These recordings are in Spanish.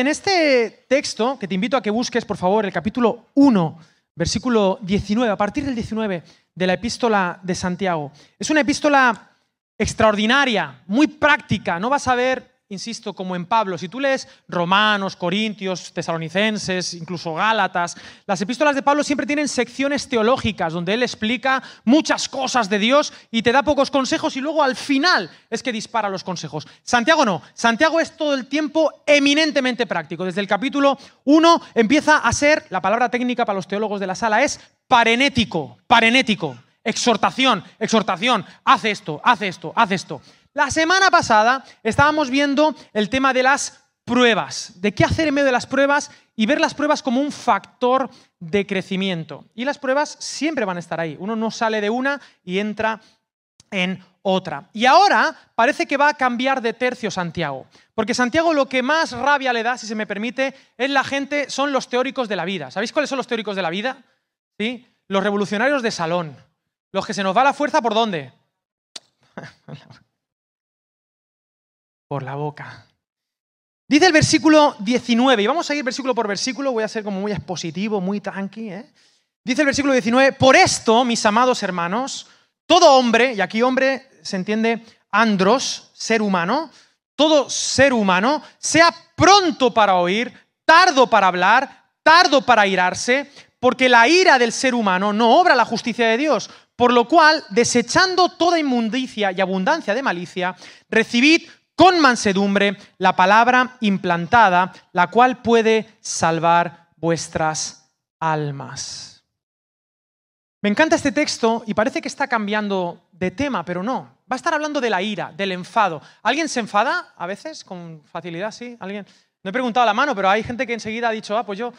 en este texto, que te invito a que busques, por favor, el capítulo 1, versículo 19, a partir del 19 de la epístola de Santiago, es una epístola extraordinaria, muy práctica. No vas a ver insisto, como en Pablo, si tú lees Romanos, Corintios, Tesalonicenses, incluso Gálatas, las epístolas de Pablo siempre tienen secciones teológicas donde él explica muchas cosas de Dios y te da pocos consejos y luego al final es que dispara los consejos. Santiago no, Santiago es todo el tiempo eminentemente práctico. Desde el capítulo 1 empieza a ser, la palabra técnica para los teólogos de la sala es parenético, parenético, exhortación, exhortación, haz esto, haz esto, haz esto. La semana pasada estábamos viendo el tema de las pruebas, de qué hacer en medio de las pruebas y ver las pruebas como un factor de crecimiento. Y las pruebas siempre van a estar ahí. Uno no sale de una y entra en otra. Y ahora parece que va a cambiar de tercio Santiago, porque Santiago lo que más rabia le da, si se me permite, es la gente, son los teóricos de la vida. ¿Sabéis cuáles son los teóricos de la vida? ¿Sí? Los revolucionarios de salón, los que se nos va la fuerza por dónde? por la boca. Dice el versículo 19, y vamos a ir versículo por versículo, voy a ser como muy expositivo, muy tranqui. ¿eh? Dice el versículo 19, por esto, mis amados hermanos, todo hombre, y aquí hombre se entiende andros, ser humano, todo ser humano, sea pronto para oír, tardo para hablar, tardo para irarse, porque la ira del ser humano no obra la justicia de Dios, por lo cual, desechando toda inmundicia y abundancia de malicia, recibid con mansedumbre la palabra implantada, la cual puede salvar vuestras almas. Me encanta este texto y parece que está cambiando de tema, pero no. Va a estar hablando de la ira, del enfado. ¿Alguien se enfada a veces con facilidad? Sí, alguien. No he preguntado a la mano, pero hay gente que enseguida ha dicho, ah, pues yo,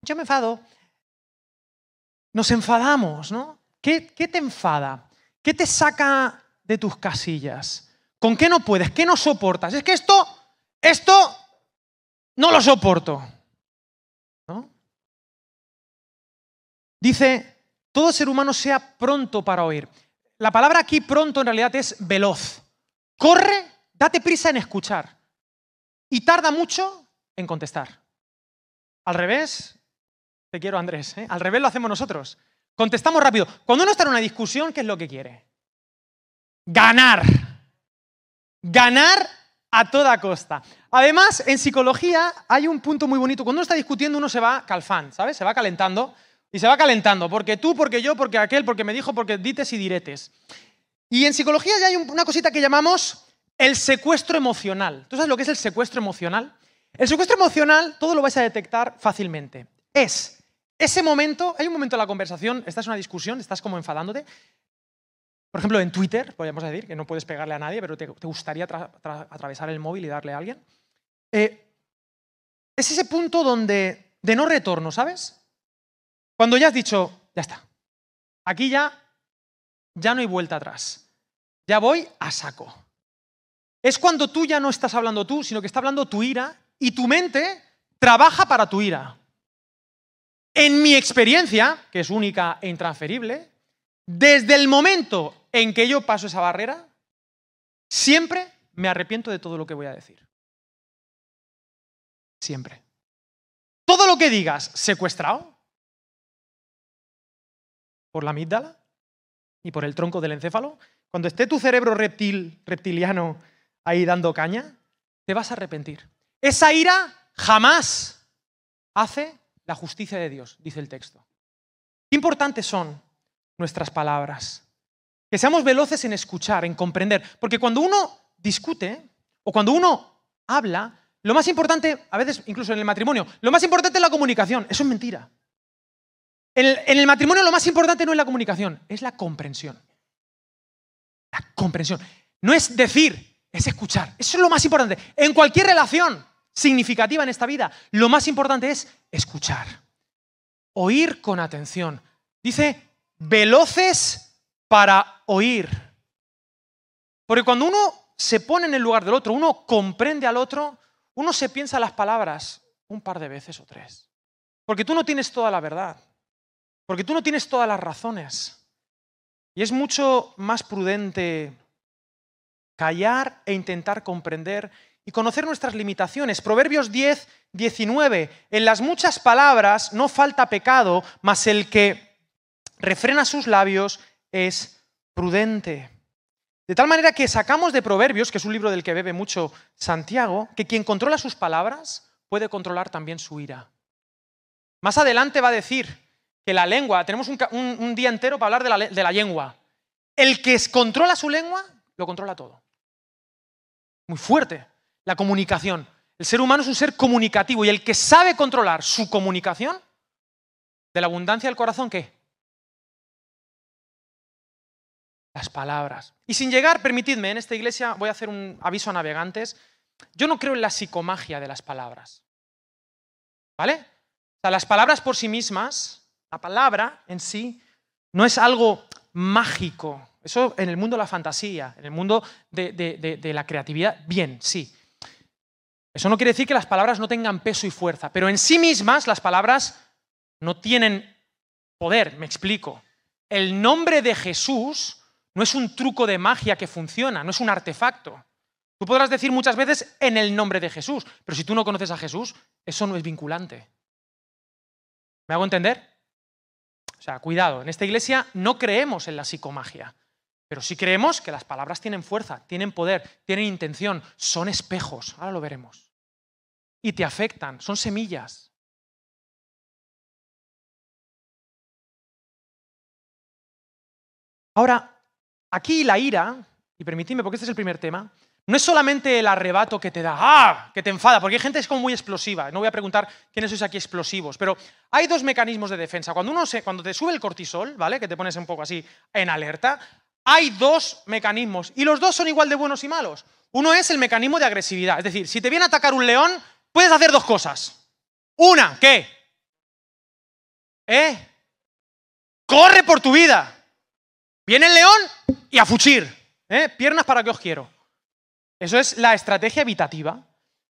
yo me enfado. Nos enfadamos, ¿no? ¿Qué, qué te enfada? ¿Qué te saca de tus casillas? ¿Con qué no puedes? ¿Qué no soportas? Es que esto, esto no lo soporto. Dice, todo ser humano sea pronto para oír. La palabra aquí pronto en realidad es veloz. Corre, date prisa en escuchar. Y tarda mucho en contestar. Al revés, te quiero Andrés, ¿eh? al revés lo hacemos nosotros. Contestamos rápido. Cuando uno está en una discusión, ¿qué es lo que quiere? Ganar. Ganar a toda costa. Además, en psicología hay un punto muy bonito. Cuando uno está discutiendo, uno se va calfán, ¿sabes? Se va calentando. Y se va calentando. Porque tú, porque yo, porque aquel, porque me dijo, porque dites y diretes. Y en psicología ya hay una cosita que llamamos el secuestro emocional. ¿Tú sabes lo que es el secuestro emocional? El secuestro emocional, todo lo vais a detectar fácilmente. Es ese momento, hay un momento en la conversación, estás en una discusión, estás como enfadándote, por ejemplo, en Twitter, podríamos decir, que no puedes pegarle a nadie, pero te, gustaría atravesar el móvil y darle a alguien. Eh, es ese punto donde, de no retorno, ¿sabes? Cuando ya has dicho, ya está, aquí ya, ya no hay vuelta atrás, ya voy a saco. Es cuando tú ya no estás hablando tú, sino que está hablando tu ira y tu mente trabaja para tu ira. En mi experiencia, que es única e intransferible, desde el momento en que yo paso esa barrera, siempre me arrepiento de todo lo que voy a decir. Siempre. Todo lo que digas secuestrado por la amígdala y por el tronco del encéfalo, cuando esté tu cerebro reptil, reptiliano ahí dando caña, te vas a arrepentir. Esa ira jamás hace la justicia de Dios, dice el texto. Qué importantes son nuestras palabras. Que seamos veloces en escuchar, en comprender. Porque cuando uno discute o cuando uno habla, lo más importante, a veces incluso en el matrimonio, lo más importante es la comunicación. Eso es mentira. En el, matrimonio lo más importante no es la comunicación, es la comprensión. La comprensión. No es decir, es escuchar. Eso es lo más importante. En cualquier relación significativa en esta vida, lo más importante es escuchar. Oír con atención. Dice, veloces para oír. Porque cuando uno se pone en el lugar del otro, uno comprende al otro, uno se piensa las palabras un par de veces o tres. Porque tú no tienes toda la verdad. Porque tú no tienes todas las razones. Y es mucho más prudente callar e intentar comprender y conocer nuestras limitaciones. Proverbios 10, 19. En las muchas palabras no falta pecado, mas el que refrena sus labios es prudente. De tal manera que sacamos de Proverbios, que es un libro del que bebe mucho Santiago, que quien controla sus palabras puede controlar también su ira. Más adelante va a decir que la lengua, tenemos un, día entero para hablar de la, de la lengua. El que controla su lengua, lo controla todo. Muy fuerte la comunicación. El ser humano es un ser comunicativo y el que sabe controlar su comunicación, de la abundancia del corazón, ¿qué? Las palabras. Y sin llegar, permitidme, en esta iglesia voy a hacer un aviso a navegantes. Yo no creo en la psicomagia de las palabras. ¿Vale? O sea, las palabras por sí mismas, la palabra en sí, no es algo mágico. Eso en el mundo de la fantasía, en el mundo de, de la creatividad, bien, sí. Eso no quiere decir que las palabras no tengan peso y fuerza, pero en sí mismas las palabras no tienen poder, me explico. El nombre de Jesús no es un truco de magia que funciona, no es un artefacto. Tú podrás decir muchas veces en el nombre de Jesús, pero si tú no conoces a Jesús, eso no es vinculante. ¿Me hago entender? O sea, cuidado, en esta iglesia no creemos en la psicomagia, pero sí creemos que las palabras tienen fuerza, tienen poder, tienen intención, son espejos, ahora lo veremos y te afectan, son semillas. Ahora, aquí la ira, y permitidme porque este es el primer tema, no es solamente el arrebato que te da, ¡ah! que te enfada, porque hay gente que es como muy explosiva. No voy a preguntar quiénes sois aquí explosivos, pero hay dos mecanismos de defensa. Cuando, uno se, cuando te sube el cortisol, ¿vale? Que te pones un poco así en alerta, hay dos mecanismos y los dos son igual de buenos y malos. Uno es el mecanismo de agresividad, es decir, si te viene a atacar un león, puedes hacer dos cosas. Una, ¿qué? ¿Eh? Corre por tu vida. Viene el león y a fuchir. ¿Eh? Piernas para que os quiero. Eso es la estrategia evitativa.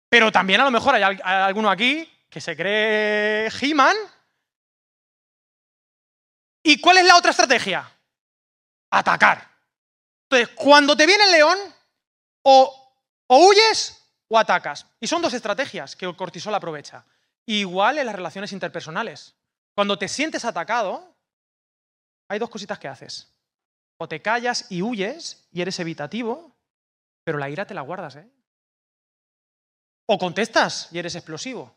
Pero también a lo mejor hay, alguno aquí que se cree He-Man. ¿Y cuál es la otra estrategia? Atacar. Entonces, cuando te viene el león, o, o huyes o atacas. Y son dos estrategias que el cortisol aprovecha. Igual en las relaciones interpersonales. Cuando te sientes atacado, hay dos cositas que haces. O te callas y huyes y eres evitativo, pero la ira te la guardas, ¿eh? O contestas y eres explosivo.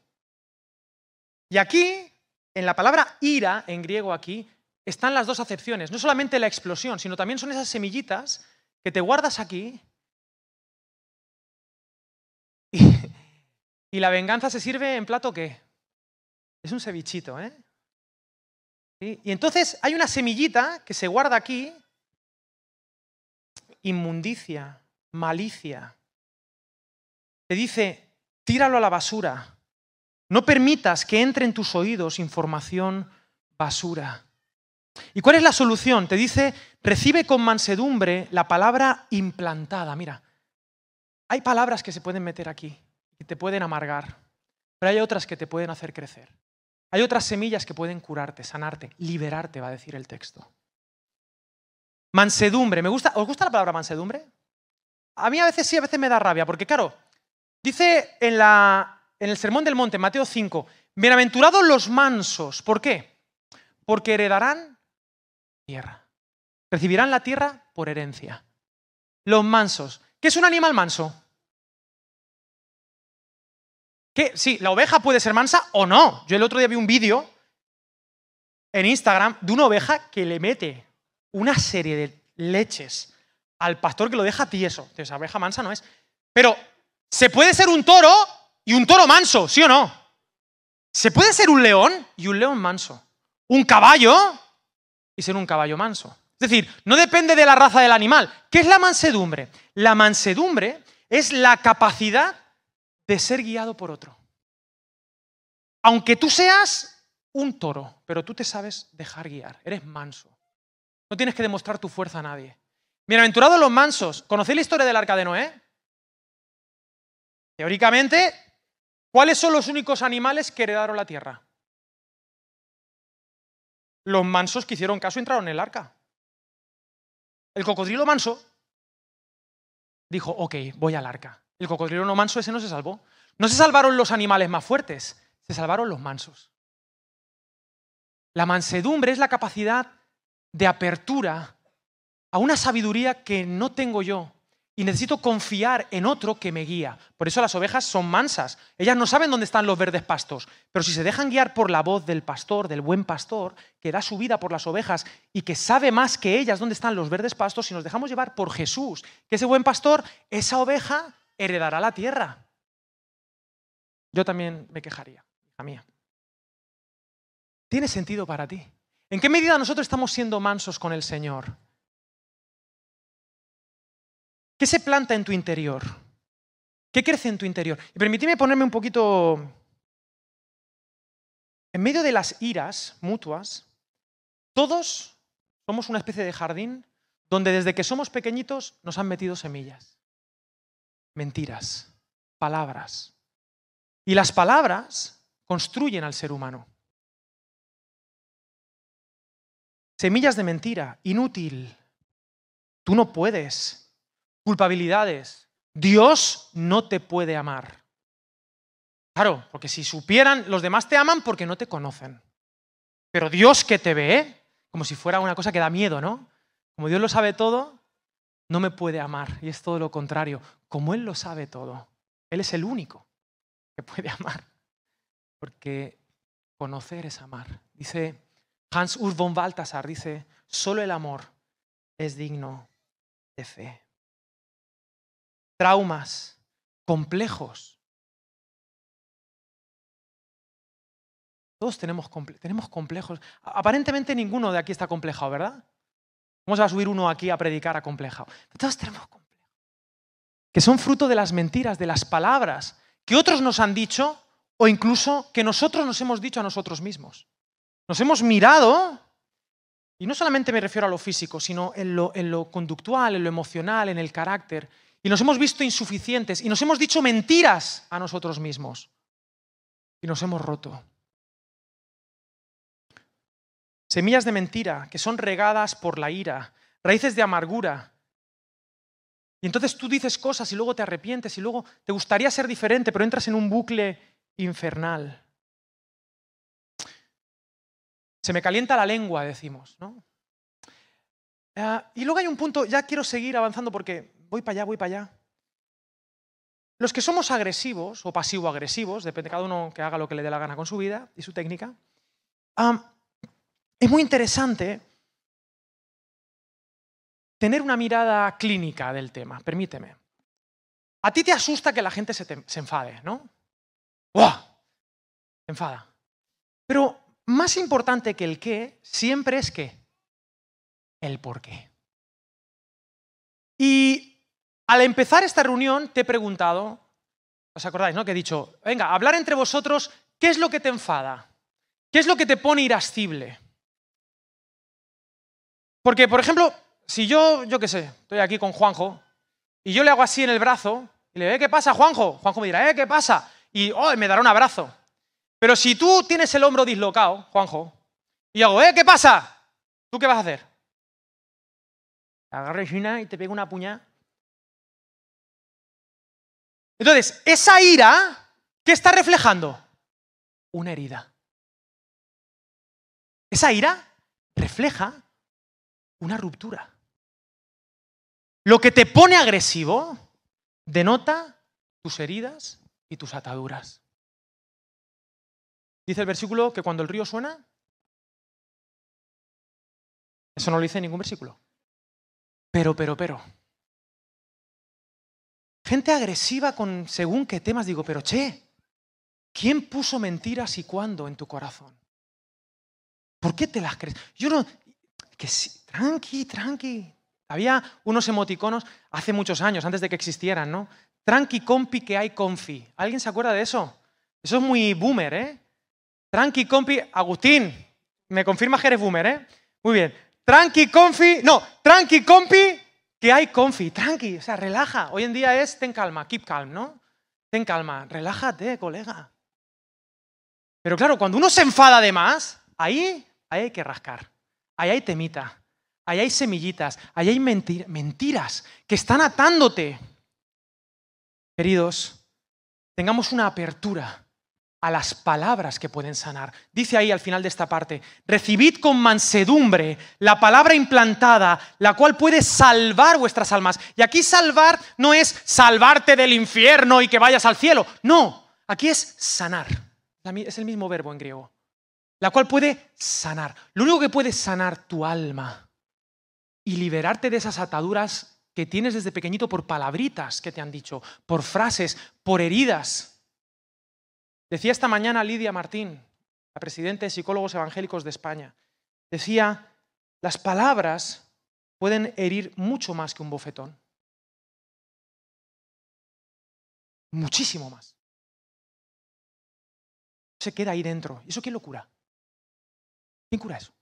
Y aquí, en la palabra ira, en griego aquí, están las dos acepciones. No solamente la explosión, sino también son esas semillitas que te guardas aquí Y, la venganza se sirve en plato qué? Es un cevichito, ¿eh? Y entonces hay una semillita que se guarda aquí, inmundicia, malicia. Te dice, tíralo a la basura. No permitas que entre en tus oídos información basura. ¿Y cuál es la solución? Te dice, recibe con mansedumbre la palabra implantada. Mira, hay palabras que se pueden meter aquí y te pueden amargar, pero hay otras que te pueden hacer crecer. Hay otras semillas que pueden curarte, sanarte, liberarte, va a decir el texto. Mansedumbre. ¿Me gusta, ¿Os gusta la palabra mansedumbre? A mí a veces sí, a veces me da rabia, porque claro, dice en, la, en el Sermón del Monte, Mateo 5, bienaventurados los mansos. ¿Por qué? Porque heredarán tierra. Recibirán la tierra por herencia. Los mansos. ¿Qué es un animal manso? Que sí, la oveja puede ser mansa o no. Yo el otro día vi un vídeo en Instagram de una oveja que le mete una serie de leches al pastor que lo deja tieso. Esa oveja mansa no es. Pero se puede ser un toro y un toro manso, ¿sí o no? Se puede ser un león y un león manso. Un caballo y ser un caballo manso. Es decir, no depende de la raza del animal. ¿Qué es la mansedumbre? La mansedumbre es la capacidad de ser guiado por otro. Aunque tú seas un toro, pero tú te sabes dejar guiar, eres manso. No tienes que demostrar tu fuerza a nadie. Bienaventurados los mansos. ¿Conocéis la historia del arca de Noé? Teóricamente, ¿cuáles son los únicos animales que heredaron la tierra? Los mansos que hicieron caso entraron en el arca. El cocodrilo manso dijo, ok, voy al arca. El cocodrilo no manso ese no se salvó. No se salvaron los animales más fuertes, se salvaron los mansos. La mansedumbre es la capacidad de apertura a una sabiduría que no tengo yo y necesito confiar en otro que me guía. Por eso las ovejas son mansas. Ellas no saben dónde están los verdes pastos, pero si se dejan guiar por la voz del pastor, del buen pastor, que da su vida por las ovejas y que sabe más que ellas dónde están los verdes pastos, si nos dejamos llevar por Jesús, que ese buen pastor, esa oveja heredará la tierra. Yo también me quejaría, hija mía. ¿Tiene sentido para ti? ¿En qué medida nosotros estamos siendo mansos con el Señor? ¿Qué se planta en tu interior? ¿Qué crece en tu interior? Y permíteme ponerme un poquito... En medio de las iras mutuas, todos somos una especie de jardín donde desde que somos pequeñitos nos han metido semillas, mentiras, palabras. Y las palabras construyen al ser humano. Semillas de mentira, inútil. Tú no puedes, culpabilidades. Dios no te puede amar. Claro, porque si supieran, los demás te aman porque no te conocen. Pero Dios que te ve, como si fuera una cosa que da miedo, ¿no? Como Dios lo sabe todo, no me puede amar. Y es todo lo contrario. Como Él lo sabe todo, Él es el único que puede amar. Porque conocer es amar. Dice Hans Urs von Balthasar, dice, solo el amor es digno de fe traumas, complejos. Todos tenemos, tenemos complejos. Aparentemente ninguno de aquí está complejado, ¿verdad? Vamos a subir uno aquí a predicar a complejado. Todos tenemos complejos. Que son fruto de las mentiras, de las palabras que otros nos han dicho o incluso que nosotros nos hemos dicho a nosotros mismos. Nos hemos mirado, y no solamente me refiero a lo físico, sino en lo, conductual, en lo emocional, en el carácter, y nos hemos visto insuficientes y nos hemos dicho mentiras a nosotros mismos. Y nos hemos roto. Semillas de mentira que son regadas por la ira, raíces de amargura. Y entonces tú dices cosas y luego te arrepientes y luego te gustaría ser diferente, pero entras en un bucle infernal. Se me calienta la lengua, decimos, ¿no? Ah, y luego hay un punto, ya quiero seguir avanzando porque voy para allá, voy para allá. Los que somos agresivos o pasivo-agresivos, depende de cada uno que haga lo que le dé la gana con su vida y su técnica, es muy interesante tener una mirada clínica del tema, permíteme. A ti te asusta que la gente se, se enfade, ¿no? ¡Buah! Se enfada. Pero más importante que el qué siempre es qué. El por qué. Y al empezar esta reunión te he preguntado, ¿os acordáis, no? Que he dicho, venga, hablar entre vosotros, ¿qué es lo que te enfada? ¿Qué es lo que te pone irascible? Porque, por ejemplo, si yo, yo qué sé, estoy aquí con Juanjo y yo le hago así en el brazo y le digo, ¿eh, ¿qué pasa, Juanjo? Juanjo me dirá, ¿eh, qué pasa? Y oh, me dará un abrazo. Pero si tú tienes el hombro dislocado, Juanjo, y hago, ¿eh, qué pasa? ¿Tú qué vas a hacer? Agarre China y te pego una puña entonces, esa ira, ¿qué está reflejando? Una herida. Esa ira refleja una ruptura. Lo que te pone agresivo denota tus heridas y tus ataduras. Dice el versículo que cuando el río suena, eso no lo dice en ningún versículo. Pero, pero, pero. Gente agresiva con según qué temas. Digo, pero che, ¿quién puso mentiras y cuándo en tu corazón? ¿Por qué te las crees? Yo no... Que sí, tranqui, tranqui. Había unos emoticonos hace muchos años, antes de que existieran, ¿no? Tranqui, compi, que hay confi. ¿Alguien se acuerda de eso? Eso es muy boomer, ¿eh? Tranqui, compi. Agustín, me confirma que eres boomer, ¿eh? Muy bien. Tranqui, confi. No, tranqui, compi, que hay confi, tranqui, o sea, relaja. Hoy en día es ten calma, keep calm, ¿no? Ten calma, relájate, colega. Pero claro, cuando uno se enfada de más, ahí, ahí hay que rascar. Ahí hay temita, ahí hay semillitas, ahí hay mentiras que están atándote. queridos, tengamos una apertura a las palabras que pueden sanar. Dice ahí al final de esta parte, recibid con mansedumbre la palabra implantada, la cual puede salvar vuestras almas. Y aquí salvar no es salvarte del infierno y que vayas al cielo, no, aquí es sanar. Es el mismo verbo en griego. La cual puede sanar. Lo único que puede sanar tu alma y liberarte de esas ataduras que tienes desde pequeñito por palabritas que te han dicho, por frases, por heridas Decía esta mañana Lidia Martín, la presidenta de Psicólogos Evangélicos de España, decía, las palabras pueden herir mucho más que un bofetón. Muchísimo más. Se queda ahí dentro. ¿Y eso quién lo cura? ¿Quién cura eso?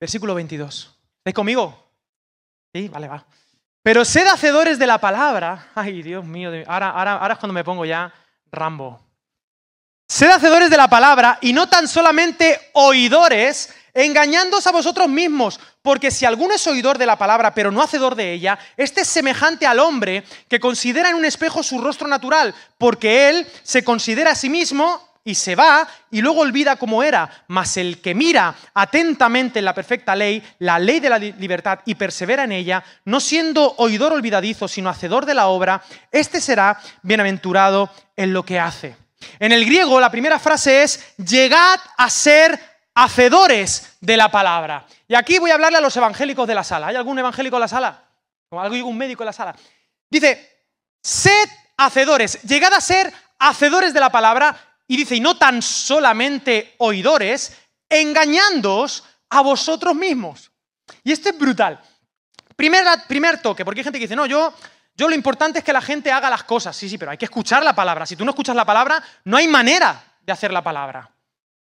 Versículo 22. ¿Estáis conmigo? Sí, vale, va. Pero sed hacedores de la palabra. Ay, Dios mío, ahora, ahora, ahora es cuando me pongo ya Rambo. Sed hacedores de la palabra y no tan solamente oidores, engañándoos a vosotros mismos, porque si alguno es oidor de la palabra, pero no hacedor de ella, este es semejante al hombre que considera en un espejo su rostro natural, porque él se considera a sí mismo y se va y luego olvida cómo era. Mas el que mira atentamente en la perfecta ley, la ley de la libertad, y persevera en ella, no siendo oidor olvidadizo, sino hacedor de la obra, este será bienaventurado en lo que hace. En el griego la primera frase es, llegad a ser hacedores de la palabra. Y aquí voy a hablarle a los evangélicos de la sala. ¿Hay algún evangélico en la sala? ¿O algún médico en la sala? Dice, sed hacedores, llegad a ser hacedores de la palabra y dice, y no tan solamente oidores, engañándoos a vosotros mismos. Y esto es brutal. Primer, primer toque, porque hay gente que dice, no, yo, yo lo importante es que la gente haga las cosas. Sí, sí, pero hay que escuchar la palabra. Si tú no escuchas la palabra, no hay manera de hacer la palabra.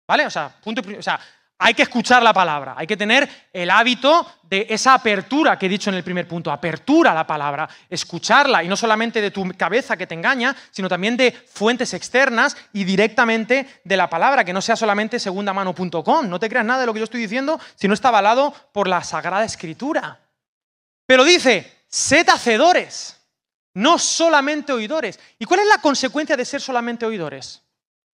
¿Vale? O sea, punto, o sea hay que escuchar la palabra, hay que tener el hábito de esa apertura que he dicho en el primer punto, apertura a la palabra, escucharla y no solamente de tu cabeza que te engaña, sino también de fuentes externas y directamente de la palabra, que no sea solamente segundamano.com. No te creas nada de lo que yo estoy diciendo si no está avalado por la Sagrada Escritura. Pero dice, sed hacedores, no solamente oidores. ¿Y cuál es la consecuencia de ser solamente oidores?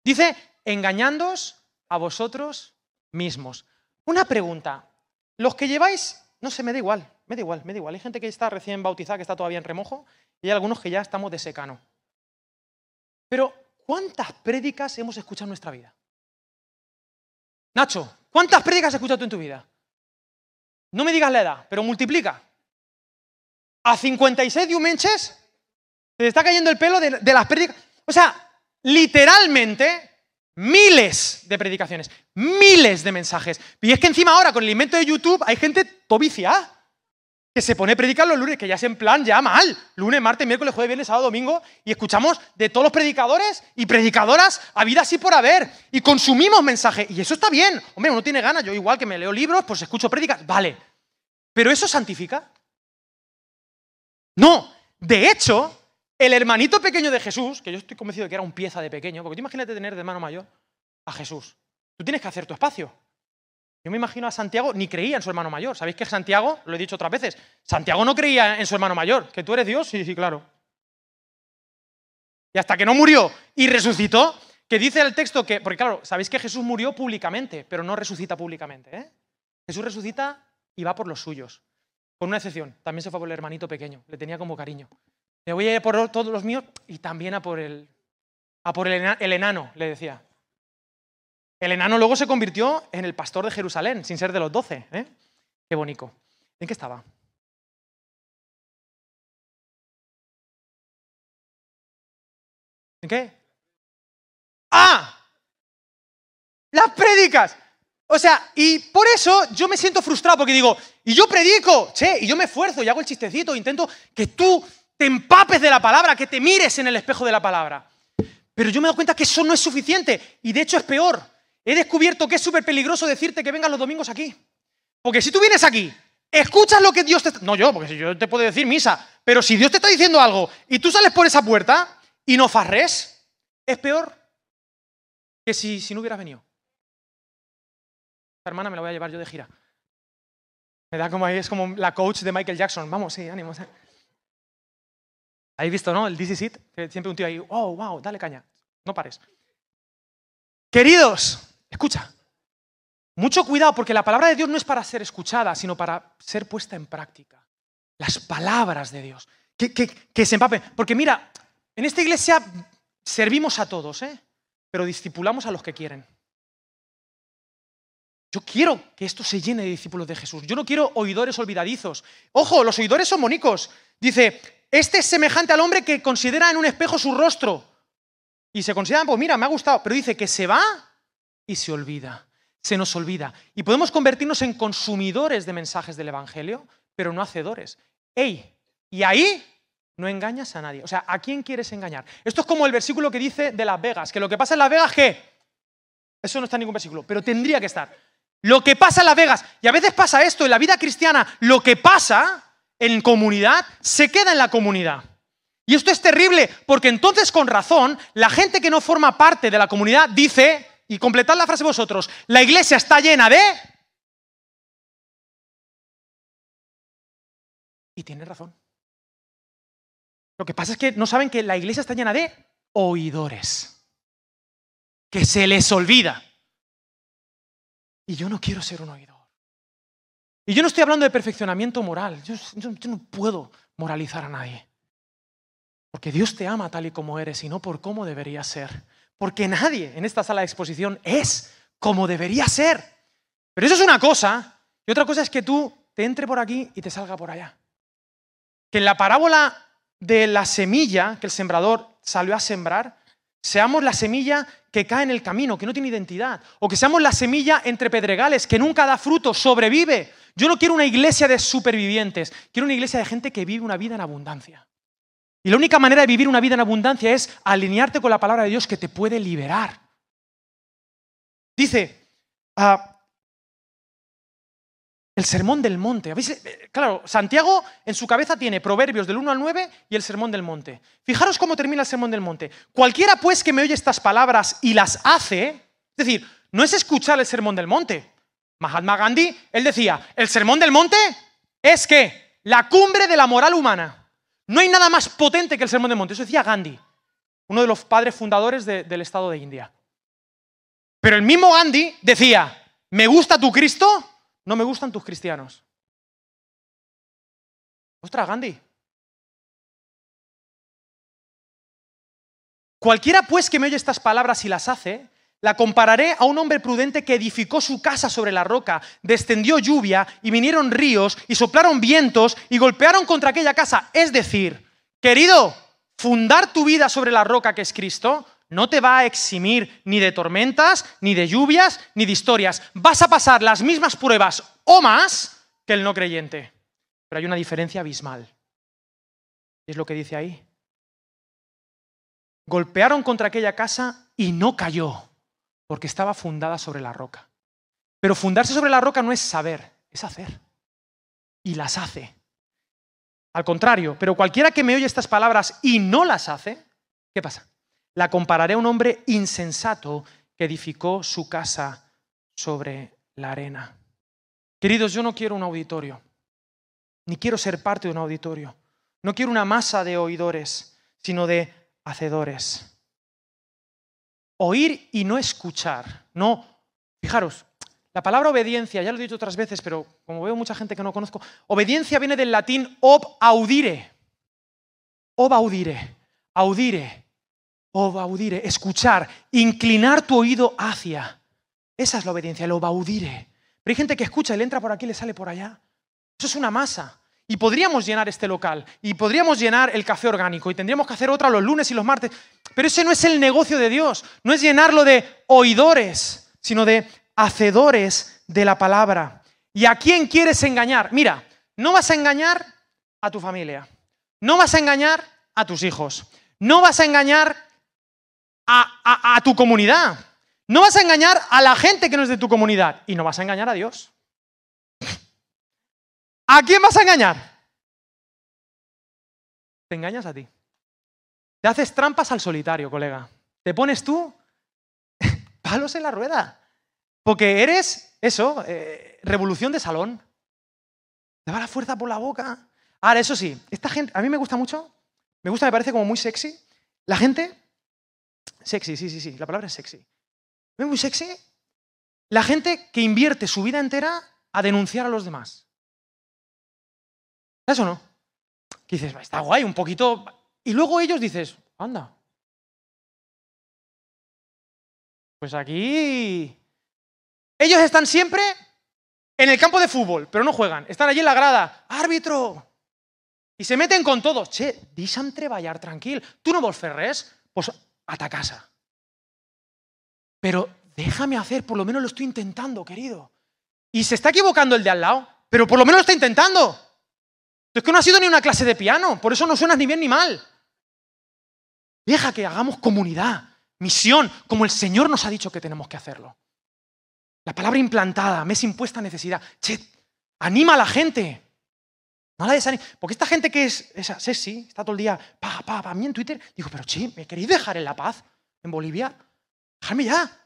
Dice, engañándoos a vosotros mismos. Una pregunta. Los que lleváis, no sé, me da igual, me da igual, me da igual. Hay gente que está recién bautizada, que está todavía en remojo, y hay algunos que ya estamos de secano. Pero, ¿cuántas prédicas hemos escuchado en nuestra vida? Nacho, ¿cuántas prédicas has escuchado tú en tu vida? No me digas la edad, pero multiplica. A 56 diumenches, te está cayendo el pelo de, de las prédicas. O sea, literalmente, miles de predicaciones, miles de mensajes. Y es que encima ahora con el invento de YouTube hay gente tobicia que se pone a predicar los lunes, que ya es en plan ya mal. Lunes, martes, miércoles, jueves, viernes, sábado, domingo. Y escuchamos de todos los predicadores y predicadoras a vida así por haber. Y consumimos mensaje. Y eso está bien. Hombre, uno tiene ganas. Yo igual que me leo libros, pues escucho prédicas. Vale. Pero ¿eso santifica? No. De hecho, el hermanito pequeño de Jesús, que yo estoy convencido de que era un pieza de pequeño, porque tú imagínate tener de hermano mayor a Jesús. Tú tienes que hacer tu espacio. Yo me imagino a Santiago, ni creía en su hermano mayor. ¿Sabéis que Santiago, lo he dicho otras veces, Santiago no creía en su hermano mayor? ¿Que tú eres Dios? Sí, sí, claro. Y hasta que no murió y resucitó, que dice el texto que, porque claro, sabéis que Jesús murió públicamente, pero no resucita públicamente. ¿eh? Jesús resucita y va por los suyos. Con una excepción, también se fue por el hermanito pequeño, le tenía como cariño. Me voy a ir por todos los míos y también a por el, a por el, enano, le decía. El enano luego se convirtió en el pastor de Jerusalén, sin ser de los doce. ¿eh? Qué bonito. ¿En qué estaba? ¿En qué? ¡Ah! Las prédicas. O sea, y por eso yo me siento frustrado porque digo, y yo predico, che, y yo me esfuerzo y hago el chistecito, intento que tú te empapes de la palabra, que te mires en el espejo de la palabra. Pero yo me doy cuenta que eso no es suficiente y de hecho es peor. He descubierto que es súper peligroso decirte que vengas los domingos aquí. Porque si tú vienes aquí, escuchas lo que Dios te... No yo, porque yo te puedo decir misa, pero si Dios te está diciendo algo y tú sales por esa puerta y no farres, es peor que si, si no hubieras venido. Esta hermana me la voy a llevar yo de gira. Me da como ahí, es como la coach de Michael Jackson. Vamos, sí, ánimo. ¿Habéis visto, no? El This Is It. Siempre un tío ahí, oh, wow, dale caña. No pares. Queridos, escucha. Mucho cuidado porque la palabra de Dios no es para ser escuchada, sino para ser puesta en práctica. Las palabras de Dios. Que, que- que se empapen. Porque mira, en esta iglesia servimos a todos, ¿eh? pero discipulamos a los que quieren. Yo quiero que esto se llene de discípulos de Jesús. Yo no quiero oidores olvidadizos. Ojo, los oidores son monicos. Dice, este es semejante al hombre que considera en un espejo su rostro. Y se considera, pues mira, me ha gustado. Pero dice que se va y se olvida. Se nos olvida. Y podemos convertirnos en consumidores de mensajes del Evangelio, pero no hacedores. ¡Ey! Y ahí no engañas a nadie. O sea, ¿a quién quieres engañar? Esto es como el versículo que dice de Las Vegas, que lo que pasa en Las Vegas, ¿qué? Eso no está en ningún versículo, pero tendría que estar. Lo que pasa en Las Vegas, y a veces pasa esto en la vida cristiana, lo que pasa en comunidad se queda en la comunidad. Y esto es terrible, porque entonces con razón la gente que no forma parte de la comunidad dice, y completad la frase vosotros, la iglesia está llena de... Y tiene razón. Lo que pasa es que no saben que la iglesia está llena de oidores, que se les olvida. Y yo no quiero ser un oidor. Y yo no estoy hablando de perfeccionamiento moral. Yo, yo- yo no puedo moralizar a nadie. Porque Dios te ama tal y como eres y no por cómo debería ser. Porque nadie en esta sala de exposición es como debería ser. Pero eso es una cosa. Y otra cosa es que tú te entre por aquí y te salga por allá. Que en la parábola de la semilla que el sembrador salió a sembrar, seamos la semilla que cae en el camino, que no tiene identidad, o que seamos la semilla entre pedregales, que nunca da fruto, sobrevive. Yo no quiero una iglesia de supervivientes, quiero una iglesia de gente que vive una vida en abundancia. Y la única manera de vivir una vida en abundancia es alinearte con la palabra de Dios que te puede liberar. Dice, ah, el sermón del monte. ¿Habéis- eh, Claro, Santiago en su cabeza tiene Proverbios del 1 al 9 y el sermón del monte. Fijaros cómo termina el sermón del monte. Cualquiera pues que me oye estas palabras y las hace, es decir, no es escuchar el sermón del monte. Mahatma Gandhi, él decía, el sermón del monte es que la cumbre de la moral humana. No hay nada más potente que el sermón del monte. Eso decía Gandhi, uno de los padres fundadores de- del Estado de India. Pero el mismo Gandhi decía, me gusta tu Cristo, no me gustan tus cristianos. Ostras, Gandhi. Cualquiera pues que me oye estas palabras y las hace, la compararé a un hombre prudente que edificó su casa sobre la roca, descendió lluvia y vinieron ríos y soplaron vientos y golpearon contra aquella casa. Es decir, querido, fundar tu vida sobre la roca que es Cristo no te va a eximir ni de tormentas, ni de lluvias, ni de historias. Vas a pasar las mismas pruebas o más que el no creyente. Pero hay una diferencia abismal. Es lo que dice ahí. Golpearon contra aquella casa y no cayó, porque estaba fundada sobre la roca. Pero fundarse sobre la roca no es saber, es hacer. Y las hace. Al contrario, pero cualquiera que me oye estas palabras y no las hace, ¿qué pasa? La compararé a un hombre insensato que edificó su casa sobre la arena. Queridos, yo no quiero un auditorio, ni quiero ser parte de un auditorio. No quiero una masa de oidores, sino de hacedores. Oír y no escuchar. No, fijaros, la palabra obediencia, ya lo he dicho otras veces, pero como veo mucha gente que no conozco, obediencia viene del latín ob audire. Ob audire, audire, ob audire, escuchar, inclinar tu oído hacia. Esa es la obediencia, el ob audire. Pero hay gente que escucha y entra por aquí y le sale por allá. Eso es una masa. Y podríamos llenar este local, y podríamos llenar el café orgánico, y tendríamos que hacer otra los lunes y los martes. Pero ese no es el negocio de Dios, no es llenarlo de oidores, sino de hacedores de la palabra. ¿Y a quién quieres engañar? Mira, no vas a engañar a tu familia, no vas a engañar a tus hijos, no vas a engañar a, a- tu comunidad, no vas a engañar a la gente que no es de tu comunidad, y no vas a engañar a Dios. ¿A quién vas a engañar? Te engañas a ti. Te haces trampas al solitario, colega. Te pones tú palos en la rueda. Porque eres, eso, eh, revolución de salón. te va la fuerza por la boca. Ahora, eso sí, esta gente, a mí me gusta mucho, me gusta, me parece como muy sexy. La gente, sexy, sí, sí, sí, la palabra es sexy. ¿Es muy sexy? La gente que invierte su vida entera a denunciar a los demás. ¿Eso no? Que dices, está guay, un poquito. Y luego ellos dices, anda. Pues aquí. Ellos están siempre en el campo de fútbol, pero no juegan. Están allí en la grada. ¡Árbitro! Y se meten con todos. Che, deixa'm treballar tranquil. Tú no vos ferres? Pues a casa. Pero déjame hacer, por lo menos lo estoy intentando, querido. Y se está equivocando el de al lado, pero por lo menos lo está intentando. Es que no ha sido ni una clase de piano, por eso no suenas ni bien ni mal. Deja que hagamos comunidad, misión, como el Señor nos ha dicho que tenemos que hacerlo. La palabra implantada, mes impuesta necesidad. Che, anima a la gente. No la desanima. Porque esta gente que es esa sexy, está todo el día, pa, pa, pa, a mí en Twitter, digo, pero che, ¿me queréis dejar en la paz en Bolivia? Dejadme ya.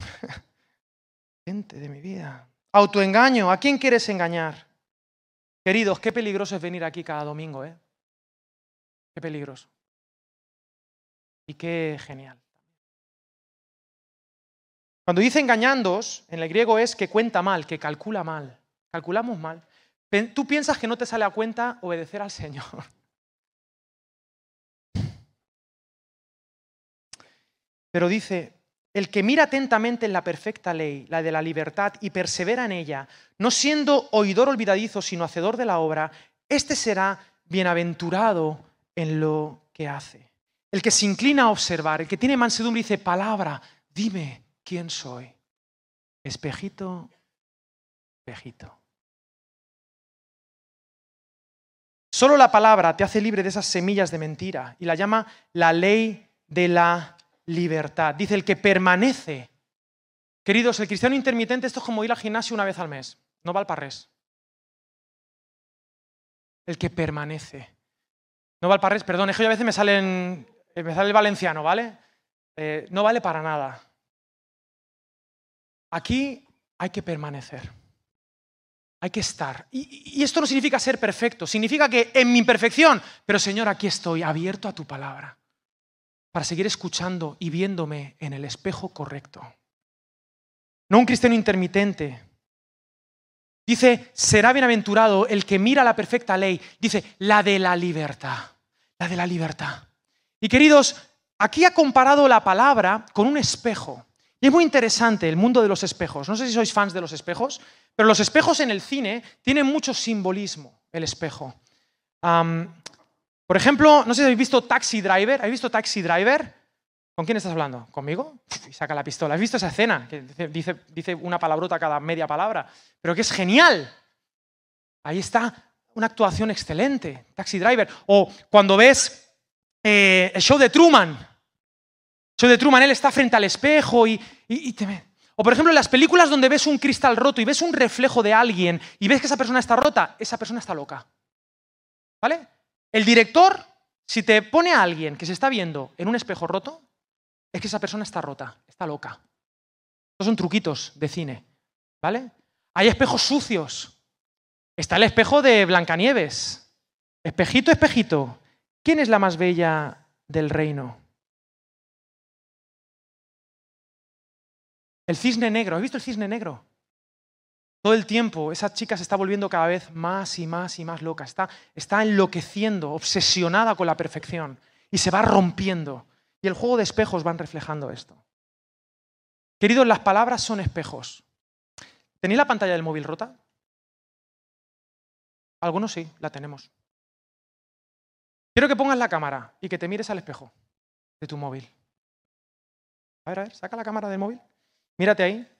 gente de mi vida. Autoengaño, ¿a quién quieres engañar? Queridos, qué peligroso es venir aquí cada domingo, ¿eh? Qué peligroso. Y qué genial. Cuando dice engañándos, en el griego es que cuenta mal, que calcula mal. Calculamos mal. Tú piensas que no te sale a cuenta obedecer al Señor. Pero dice, el que mira atentamente en la perfecta ley, la de la libertad, y persevera en ella, no siendo oidor olvidadizo, sino hacedor de la obra, éste será bienaventurado en lo que hace. El que se inclina a observar, el que tiene mansedumbre dice, palabra, dime quién soy. Espejito, espejito. Solo la palabra te hace libre de esas semillas de mentira y la llama la ley de la libertad. Dice el que permanece. Queridos, el cristiano intermitente esto es como ir al gimnasio una vez al mes. No va al parrés. El que permanece. No va al parrés, perdón, es que a veces me, salen, eh, me sale el valenciano, ¿vale? Eh, no vale para nada. Aquí hay que permanecer. Hay que estar. Y, esto no significa ser perfecto, significa que en mi imperfección, pero Señor, aquí estoy, abierto a tu palabra para seguir escuchando y viéndome en el espejo correcto. No un cristiano intermitente. Dice, será bienaventurado el que mira la perfecta ley. Dice, la de la libertad. La de la libertad. Y queridos, aquí ha comparado la palabra con un espejo. Y es muy interesante el mundo de los espejos. No sé si sois fans de los espejos, pero los espejos en el cine tienen mucho simbolismo, el espejo. Por ejemplo, no sé si habéis visto Taxi Driver. ¿Habéis visto Taxi Driver? ¿Con quién estás hablando? ¿Conmigo? Y saca la pistola. ¿Has visto esa escena? Que dice, dice una palabrota cada media palabra. Pero que es genial. Ahí está una actuación excelente. Taxi Driver. O cuando ves eh, el show de Truman. El show de Truman, él está frente al espejo y, te. O por ejemplo, en las películas donde ves un cristal roto y ves un reflejo de alguien y ves que esa persona está rota, esa persona está loca. ¿Vale? El director, si te pone a alguien que se está viendo en un espejo roto, es que esa persona está rota, está loca. Estos son truquitos de cine, ¿vale? Hay espejos sucios. Está el espejo de Blancanieves. Espejito, espejito, ¿quién es la más bella del reino? El cisne negro. ¿Has visto el cisne negro? Todo el tiempo esa chica se está volviendo cada vez más y más y más loca, está, está enloqueciendo, obsesionada con la perfección y se va rompiendo. Y el juego de espejos van reflejando esto. Queridos, las palabras son espejos. ¿Tenéis la pantalla del móvil rota? Algunos sí, la tenemos. Quiero que pongas la cámara y que te mires al espejo de tu móvil. A ver, a ver, saca la cámara del móvil. Mírate ahí.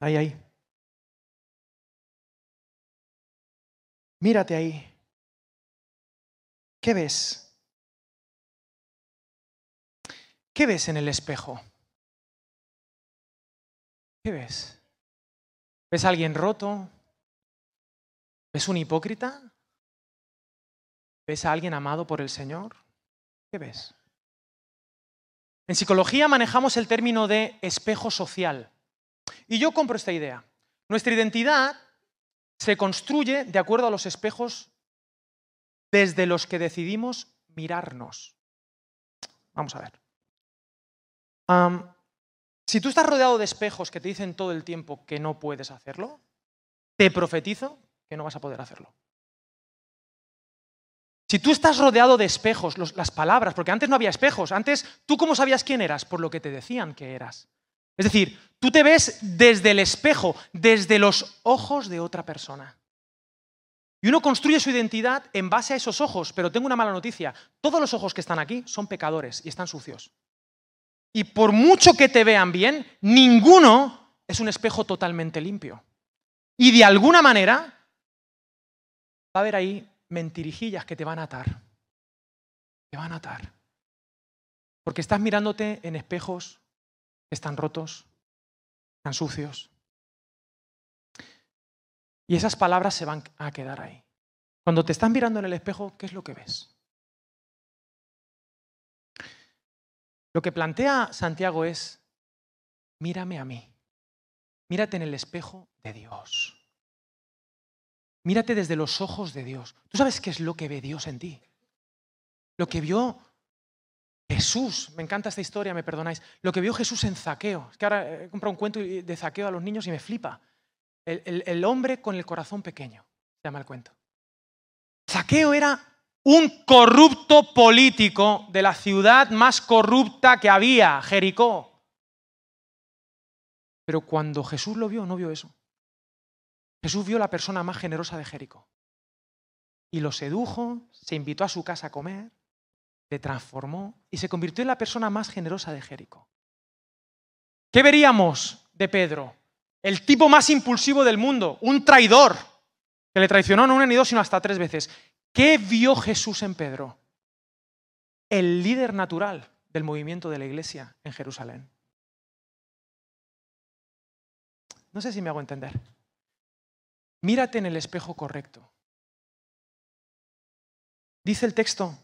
Ahí, ahí. Mírate ahí. ¿Qué ves? ¿Qué ves en el espejo? ¿Qué ves? ¿Ves a alguien roto? ¿Ves un hipócrita? ¿Ves a alguien amado por el Señor? ¿Qué ves? En psicología manejamos el término de espejo social. Y yo compro esta idea. Nuestra identidad se construye de acuerdo a los espejos desde los que decidimos mirarnos. Vamos a ver. si tú estás rodeado de espejos que te dicen todo el tiempo que no puedes hacerlo, te profetizo que no vas a poder hacerlo. Si tú estás rodeado de espejos, las palabras, porque antes no había espejos, antes tú cómo sabías quién eras, por lo que te decían que eras. Es decir, tú te ves desde el espejo, desde los ojos de otra persona. Y uno construye su identidad en base a esos ojos, pero tengo una mala noticia, todos los ojos que están aquí son pecadores y están sucios. Y por mucho que te vean bien, ninguno es un espejo totalmente limpio. Y de alguna manera va a haber ahí mentirijillas que te van a atar. Te van a atar. Porque estás mirándote en espejos están rotos, están sucios. Y esas palabras se van a quedar ahí. Cuando te estás mirando en el espejo, ¿qué es lo que ves? Lo que plantea Santiago es, mírame a mí, mírate en el espejo de Dios. Mírate desde los ojos de Dios. ¿Tú sabes qué es lo que ve Dios en ti? Lo que vio Jesús, me encanta esta historia, me perdonáis, lo que vio Jesús en Zaqueo. Es que ahora he comprado un cuento de Zaqueo a los niños y me flipa. El, hombre con el corazón pequeño, se llama el cuento. Zaqueo era un corrupto político de la ciudad más corrupta que había, Jericó. Pero cuando Jesús lo vio, no vio eso. Jesús vio la persona más generosa de Jericó. Y lo sedujo, se invitó a su casa a comer, transformó y se convirtió en la persona más generosa de Jericó. ¿Qué veríamos de Pedro? El tipo más impulsivo del mundo, un traidor, que le traicionó no una ni dos, sino hasta tres veces. ¿Qué vio Jesús en Pedro? El líder natural del movimiento de la iglesia en Jerusalén. No sé si me hago entender. Mírate en el espejo correcto. Dice el texto,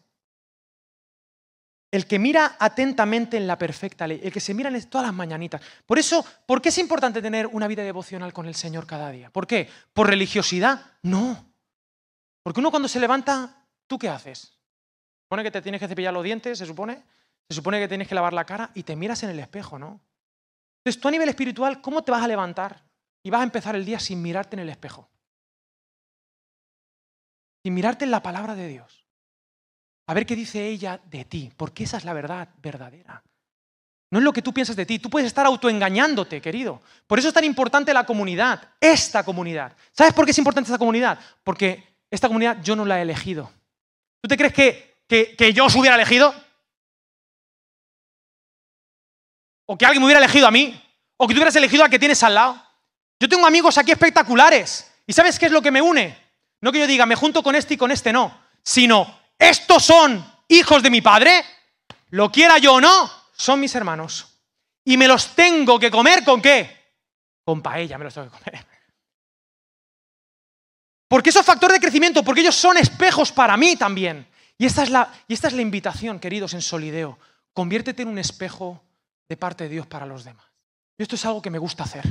el que mira atentamente en la perfecta ley, el que se mira en todas las mañanitas. Por eso, ¿por qué es importante tener una vida devocional con el Señor cada día? ¿Por qué? ¿Por religiosidad? No. Porque uno cuando se levanta, ¿tú qué haces? Se supone que te tienes que cepillar los dientes, se supone. Se supone que tienes que lavar la cara y te miras en el espejo, ¿no? Entonces, tú a nivel espiritual, ¿cómo te vas a levantar? y vas a empezar el día sin mirarte en el espejo. Sin mirarte en la palabra de Dios. A ver qué dice ella de ti, porque esa es la verdad verdadera. No es lo que tú piensas de ti. Tú puedes estar autoengañándote, querido. Por eso es tan importante la comunidad, esta comunidad. ¿Sabes por qué es importante esta comunidad? Porque esta comunidad yo no la he elegido. ¿Tú te crees que, que, que yo os hubiera elegido? ¿O que alguien me hubiera elegido a mí? ¿O que tú hubieras elegido al que tienes al lado? Yo tengo amigos aquí espectaculares. ¿Y sabes qué es lo que me une? No que yo diga, me junto con este y con este no, sino, estos son hijos de mi padre, lo quiera yo o no, son mis hermanos. Y me los tengo que comer con qué? Con paella me los tengo que comer. Porque eso es factor de crecimiento, porque ellos son espejos para mí también. Y esta es la, y esta es la invitación, queridos, en Solideo. Conviértete en un espejo de parte de Dios para los demás. Y esto es algo que me gusta hacer.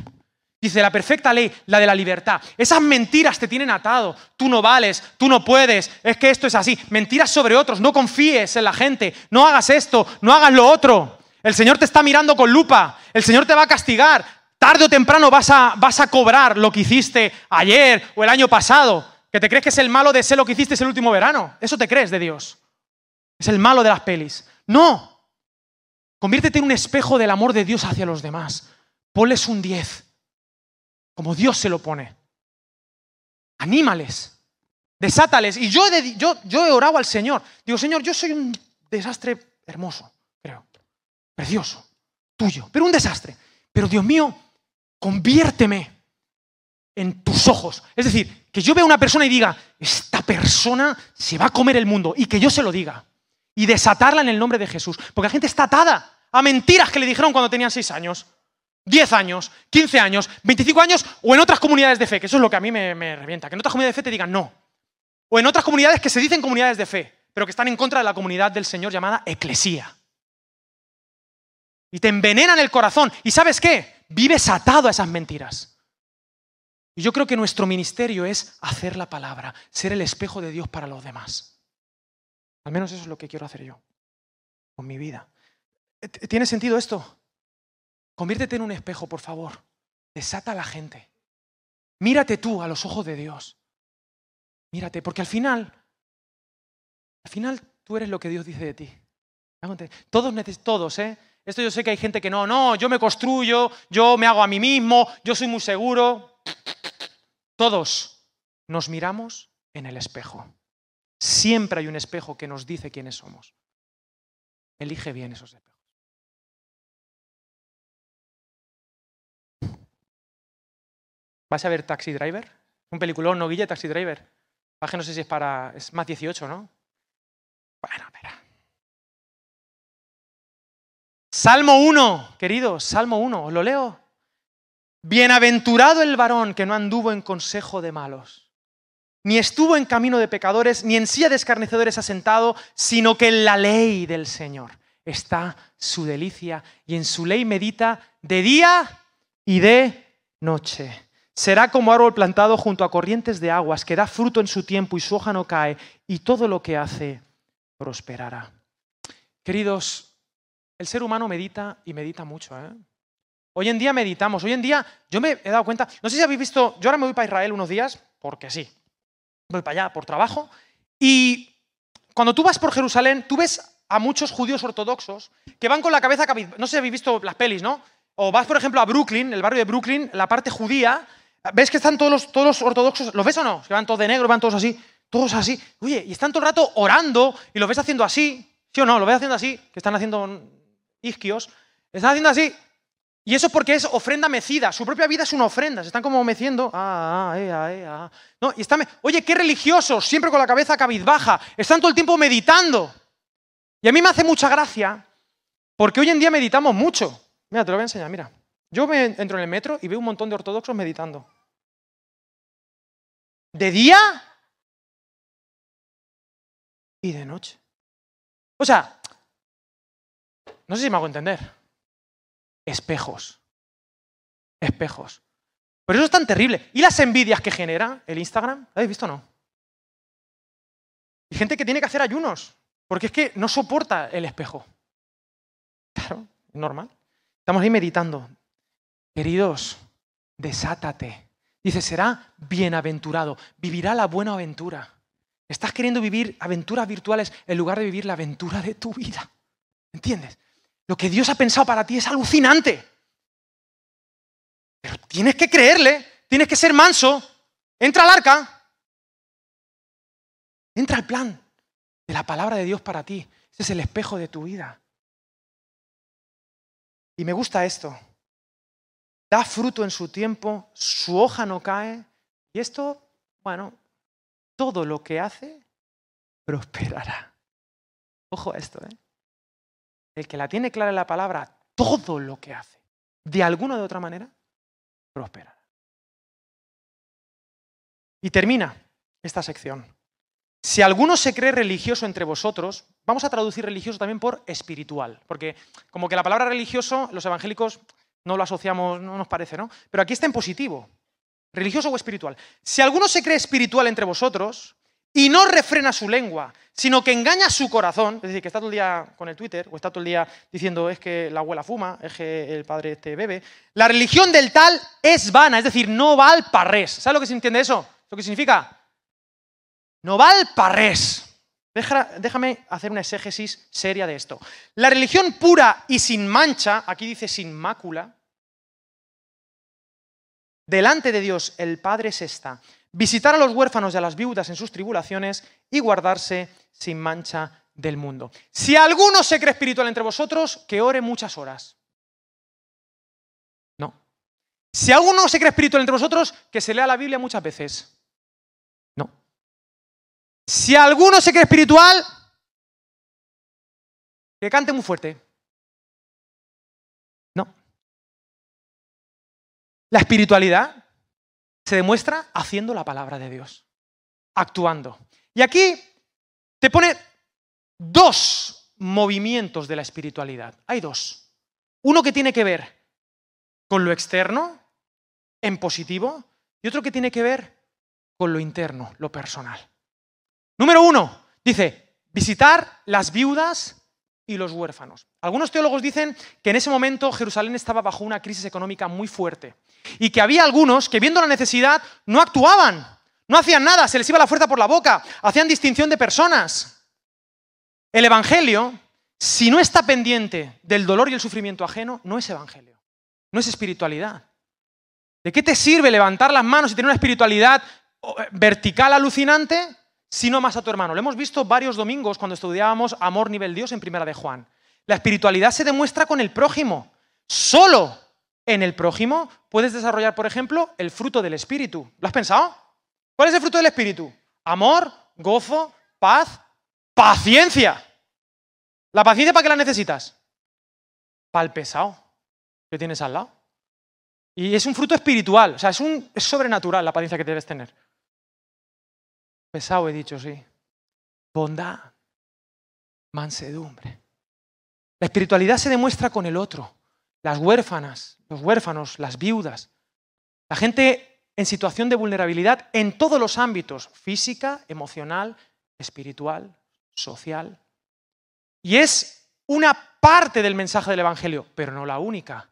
Dice la perfecta ley, la de la libertad. Esas mentiras te tienen atado. Tú no vales, tú no puedes, es que esto es así. Mentiras sobre otros, no confíes en la gente, no hagas esto, no hagas lo otro. El Señor te está mirando con lupa, el Señor te va a castigar. Tarde o temprano vas a, vas a cobrar lo que hiciste ayer o el año pasado. Que te crees que es el malo de ser lo que hiciste el último verano. Eso te crees de Dios. Es el malo de las pelis. No. Conviértete en un espejo del amor de Dios hacia los demás. Ponles un 10 como Dios se lo pone. Anímales, desátales. Y yo he, orado al Señor. Digo, Señor, yo soy un desastre hermoso, creo. Precioso, tuyo, pero un desastre. Pero Dios mío, conviérteme en tus ojos. Es decir, que yo vea una persona y diga, esta persona se va a comer el mundo y que yo se lo diga. Y desatarla en el nombre de Jesús. Porque la gente está atada a mentiras que le dijeron cuando tenían seis años. 10 años, 15 años, 25 años o en otras comunidades de fe, que eso es lo que a mí me, revienta, que en otras comunidades de fe te digan no. O en otras comunidades que se dicen comunidades de fe, pero que están en contra de la comunidad del Señor llamada eclesía. Y te envenenan el corazón. ¿Y sabes qué? vives atado a esas mentiras. Y yo creo que nuestro ministerio es hacer la palabra, ser el espejo de Dios para los demás. Al menos eso es lo que quiero hacer yo con mi vida. ¿Tiene sentido esto? Conviértete en un espejo, por favor. Desata a la gente. Mírate tú a los ojos de Dios. Mírate, porque al final, al final tú eres lo que Dios dice de ti. Todos, todos, ¿eh? Esto yo sé que hay gente que no, no, yo me construyo, yo me hago a mí mismo, yo soy muy seguro. Todos nos miramos en el espejo. Siempre hay un espejo que nos dice quiénes somos. Elige bien esos espejos. ¿Vas a ver Taxi Driver? Un peliculón, no Guille, Taxi Driver. Baje no sé si es para. Es más 18, ¿no? Bueno, espera. Salmo 1, queridos, Salmo 1, os lo leo. Bienaventurado el varón que no anduvo en consejo de malos, ni estuvo en camino de pecadores, ni en silla de escarnecedores asentado, sino que en la ley del Señor está su delicia, y en su ley medita de día y de noche. Será como árbol plantado junto a corrientes de aguas, que da fruto en su tiempo y su hoja no cae, y todo lo que hace prosperará. Queridos, el ser humano medita y medita mucho. ¿eh? Hoy en día meditamos. Hoy en día yo me he dado cuenta, no sé si habéis visto, yo ahora me voy para Israel unos días, porque sí, voy para allá por trabajo, y cuando tú vas por Jerusalén, tú ves a muchos judíos ortodoxos que van con la cabeza No sé si habéis visto las pelis, ¿no? O vas, por ejemplo, a Brooklyn, el barrio de Brooklyn, la parte judía, ¿Ves que están todos los, todos los ortodoxos? ¿Los ves o no? Que van todos de negro, van todos así, todos así. Oye, y están todo el rato orando y lo ves haciendo así. ¿Sí o no? Lo ves haciendo así, que están haciendo isquios. Están haciendo así. Y eso porque es ofrenda mecida. Su propia vida es una ofrenda. Se están como meciendo. Ah, ah, eh, ah, eh, ah. No, y están, Oye, qué religiosos, siempre con la cabeza cabizbaja. Están todo el tiempo meditando. Y a mí me hace mucha gracia porque hoy en día meditamos mucho. Mira, te lo voy a enseñar, mira. Yo me entro en el metro y veo un montón de ortodoxos meditando. ¿De día? Y de noche. O sea, no sé si me hago entender. Espejos. Espejos. Pero eso es tan terrible. ¿Y las envidias que genera el Instagram? ¿Lo habéis visto o no? Hay gente que tiene que hacer ayunos, porque es que no soporta el espejo. Claro, normal. Estamos ahí meditando. Queridos, desátate. Dice, será bienaventurado, vivirá la buena aventura. Estás queriendo vivir aventuras virtuales en lugar de vivir la aventura de tu vida. ¿Entiendes? Lo que Dios ha pensado para ti es alucinante. Pero tienes que creerle, tienes que ser manso. Entra al arca. Entra al plan de la palabra de Dios para ti. Ese es el espejo de tu vida. Y me gusta esto da fruto en su tiempo, su hoja no cae. Y esto, bueno, todo lo que hace prosperará. Ojo a esto, ¿eh? El que la tiene clara en la palabra, todo lo que hace, de alguna o de otra manera, prosperará. Y termina esta sección. Si alguno se cree religioso entre vosotros, vamos a traducir religioso también por espiritual, porque como que la palabra religioso, los evangélicos no lo asociamos, no nos parece, ¿no? Pero aquí está en positivo, religioso o espiritual. Si alguno se cree espiritual entre vosotros y no refrena su lengua, sino que engaña su corazón, es decir, que está todo el día con el Twitter o está todo el día diciendo es que la abuela fuma, es que el padre este bebe, la religión del tal es vana, es decir, no va al parrés. ¿Sabes lo que se entiende eso? ¿Lo que significa? No va al parrés. Déjame hacer una exégesis seria de esto. La religión pura y sin mancha, aquí dice sin mácula, delante de Dios el Padre es esta, visitar a los huérfanos y a las viudas en sus tribulaciones y guardarse sin mancha del mundo. Si alguno se cree espiritual entre vosotros, que ore muchas horas. No. Si alguno se cree espiritual entre vosotros, que se lea la Biblia muchas veces. Si alguno se cree espiritual, que cante muy fuerte. No. La espiritualidad se demuestra haciendo la palabra de Dios, actuando. Y aquí te pone dos movimientos de la espiritualidad. Hay dos. Uno que tiene que ver con lo externo, en positivo, y otro que tiene que ver con lo interno, lo personal. Número uno, dice, visitar las viudas y los huérfanos. Algunos teólogos dicen que en ese momento Jerusalén estaba bajo una crisis económica muy fuerte y que había algunos que viendo la necesidad no actuaban, no hacían nada, se les iba la fuerza por la boca, hacían distinción de personas. El Evangelio, si no está pendiente del dolor y el sufrimiento ajeno, no es Evangelio, no es espiritualidad. ¿De qué te sirve levantar las manos y tener una espiritualidad eh, vertical alucinante si no más a tu hermano? Lo hemos visto varios domingos cuando estudiábamos Amor nivel Dios en Primera de Juan. La espiritualidad se demuestra con el prójimo. Solo en el prójimo puedes desarrollar, por ejemplo, el fruto del Espíritu. ¿Lo has pensado? ¿Cuál es el fruto del Espíritu? Amor, gozo, paz, paciencia. ¿La paciencia para qué la necesitas? Para el pesado que tienes al lado. Y es un fruto espiritual, o sea, es, un, es sobrenatural la paciencia que debes tener. Pesado he dicho, sí. Bondad, mansedumbre. La espiritualidad se demuestra con el otro. Las huérfanas, los huérfanos, las viudas. La gente en situación de vulnerabilidad en todos los ámbitos, física, emocional, espiritual, social. Y es una parte del mensaje del Evangelio, pero no la única.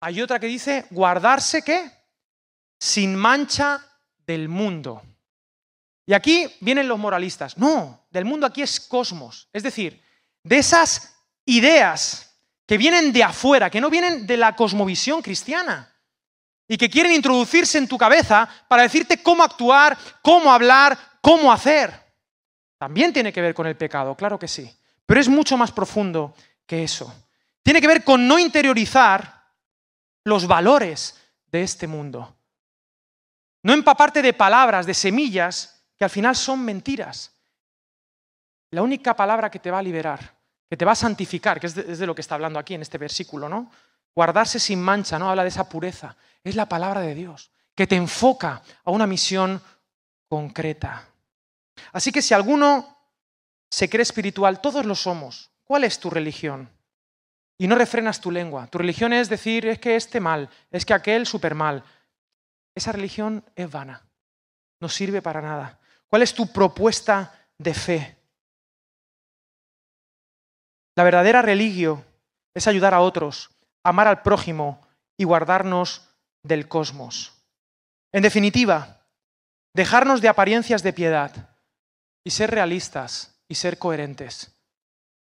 Hay otra que dice guardarse qué? Sin mancha del mundo. Y aquí vienen los moralistas. No, del mundo aquí es cosmos. Es decir, de esas ideas que vienen de afuera, que no vienen de la cosmovisión cristiana y que quieren introducirse en tu cabeza para decirte cómo actuar, cómo hablar, cómo hacer. También tiene que ver con el pecado, claro que sí, pero es mucho más profundo que eso. Tiene que ver con no interiorizar los valores de este mundo. No empaparte de palabras, de semillas, que al final son mentiras. La única palabra que te va a liberar, que te va a santificar, que es de, lo que está hablando aquí en este versículo, ¿no? Guardarse sin mancha, ¿no? Habla de esa pureza. Es la palabra de Dios, que te enfoca a una misión concreta. Así que si alguno se cree espiritual, todos lo somos. ¿Cuál es tu religión? y no refrenas tu lengua. Tu religión es decir, es que este mal, es que aquel súper mal. Esa religión es vana, no sirve para nada. ¿Cuál es tu propuesta de fe? La verdadera religión es ayudar a otros, amar al prójimo y guardarnos del cosmos. En definitiva, dejarnos de apariencias de piedad y ser realistas y ser coherentes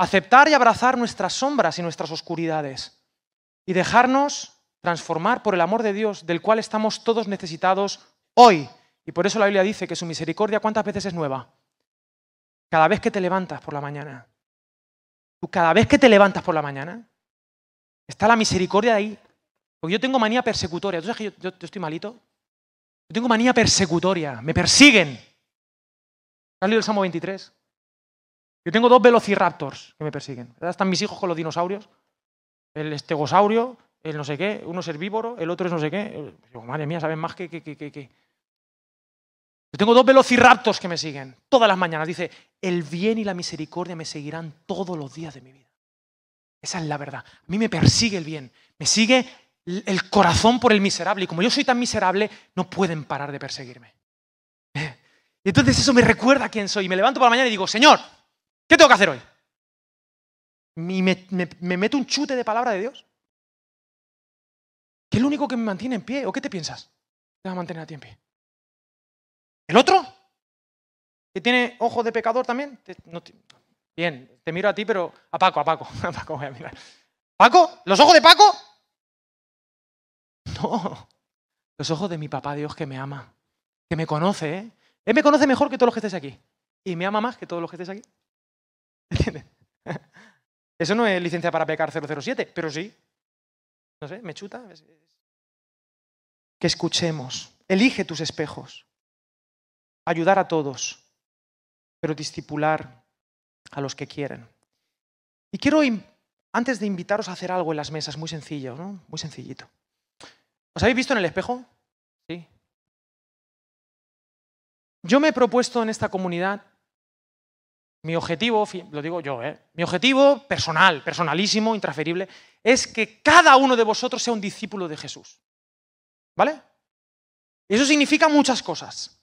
aceptar y abrazar nuestras sombras y nuestras oscuridades y dejarnos transformar por el amor de Dios del cual estamos todos necesitados hoy. Y por eso la Biblia dice que su misericordia cuántas veces es nueva. Cada vez que te levantas por la mañana. Tú cada vez que te levantas por la mañana, está la misericordia ahí. Porque yo tengo manía persecutoria. ¿Tú sabes que yo, estoy malito? Yo tengo manía persecutoria. Me persiguen. ¿Has leído el Salmo 23? Yo tengo dos velociraptors que me persiguen. Están mis hijos con los dinosaurios. El estegosaurio, el no sé qué, uno es herbívoro, el otro es no sé qué. madre mía, saben más que, que, que, que. Yo tengo dos velociraptors que me siguen todas las mañanas. Dice, el bien y la misericordia me seguirán todos los días de mi vida. Esa es la verdad. A mí me persigue el bien. Me sigue el corazón por el miserable. Y como yo soy tan miserable, no pueden parar de perseguirme. Y entonces eso me recuerda a quién soy. Me levanto por la mañana y digo, Señor, ¿Qué tengo que hacer hoy? ¿Y me, me, meto un chute de palabra de Dios? ¿Qué es lo único que me mantiene en pie? ¿O qué te piensas? Te va a mantener a ti en pie. ¿El otro? ¿Que tiene ojo de pecador también? bien, te miro a ti, pero a Paco, a Paco. A Paco voy a mirar. ¿Paco? ¿Los ojos de Paco? No. Los ojos de mi papá Dios que me ama, que me conoce. ¿eh? Él me conoce mejor que todos los que estéis aquí. Y me ama más que todos los que estéis aquí. Eso no es licencia para pecar 007, pero sí. No sé, me chuta. Que escuchemos. Elige tus espejos. Ayudar a todos, pero discipular a los que quieren. Y quiero, antes de invitaros a hacer algo en las mesas, muy sencillo, ¿no? Muy sencillito. ¿Os habéis visto en el espejo? Sí. Yo me he propuesto en esta comunidad mi objetivo, lo digo yo, ¿eh? mi objetivo personal, personalísimo, intransferible, es que cada uno de vosotros sea un discípulo de Jesús. ¿Vale? Y eso significa muchas cosas.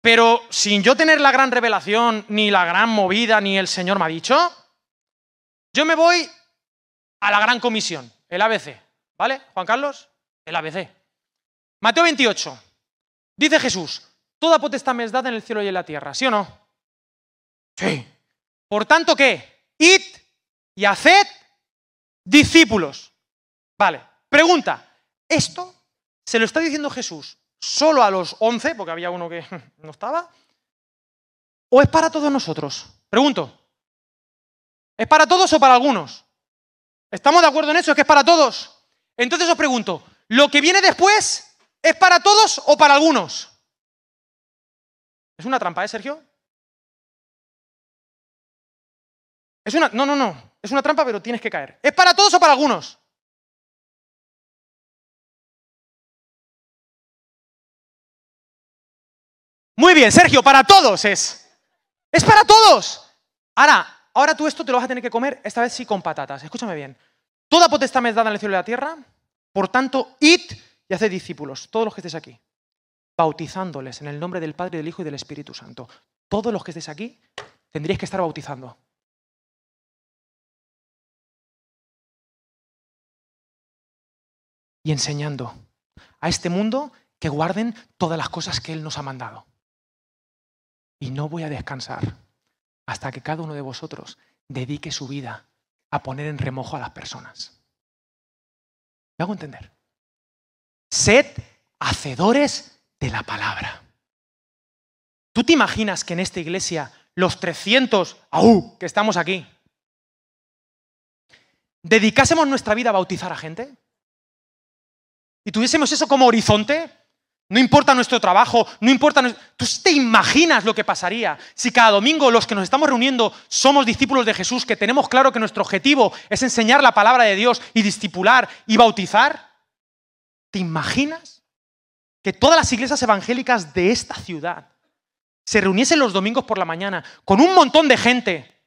Pero sin yo tener la gran revelación, ni la gran movida, ni el Señor me ha dicho, yo me voy a la gran comisión, el ABC. ¿Vale, Juan Carlos? El ABC. Mateo 28. Dice Jesús, toda potestad me es dada en el cielo y en la tierra, ¿sí o no? Sí. Por tanto, ¿qué? Id y haced discípulos. Vale. Pregunta, ¿esto se lo está diciendo Jesús solo a los once, porque había uno que no estaba? ¿O es para todos nosotros? Pregunto. ¿Es para todos o para algunos? ¿Estamos de acuerdo en eso? ¿Es que es para todos? Entonces os pregunto, ¿lo que viene después es para todos o para algunos? Es una trampa, ¿eh, Sergio? Es una. No, no, no. Es una trampa, pero tienes que caer. ¿Es para todos o para algunos? Muy bien, Sergio, para todos es. Es para todos. Ahora, ahora tú esto te lo vas a tener que comer, esta vez sí con patatas. Escúchame bien. Toda potestad me es dada en el cielo y la tierra, por tanto, id y haced discípulos, todos los que estéis aquí, bautizándoles en el nombre del Padre, del Hijo y del Espíritu Santo. Todos los que estéis aquí tendríais que estar bautizando. Y enseñando a este mundo que guarden todas las cosas que Él nos ha mandado. Y no voy a descansar hasta que cada uno de vosotros dedique su vida a poner en remojo a las personas. ¿Me hago entender? Sed hacedores de la palabra. ¿Tú te imaginas que en esta iglesia los 300 que estamos aquí dedicásemos nuestra vida a bautizar a gente? ¿Y tuviésemos eso como horizonte? No importa nuestro trabajo, no importa... ¿Tú te imaginas lo que pasaría si cada domingo los que nos estamos reuniendo somos discípulos de Jesús, que tenemos claro que nuestro objetivo es enseñar la palabra de Dios y discipular y bautizar? ¿Te imaginas que todas las iglesias evangélicas de esta ciudad se reuniesen los domingos por la mañana con un montón de gente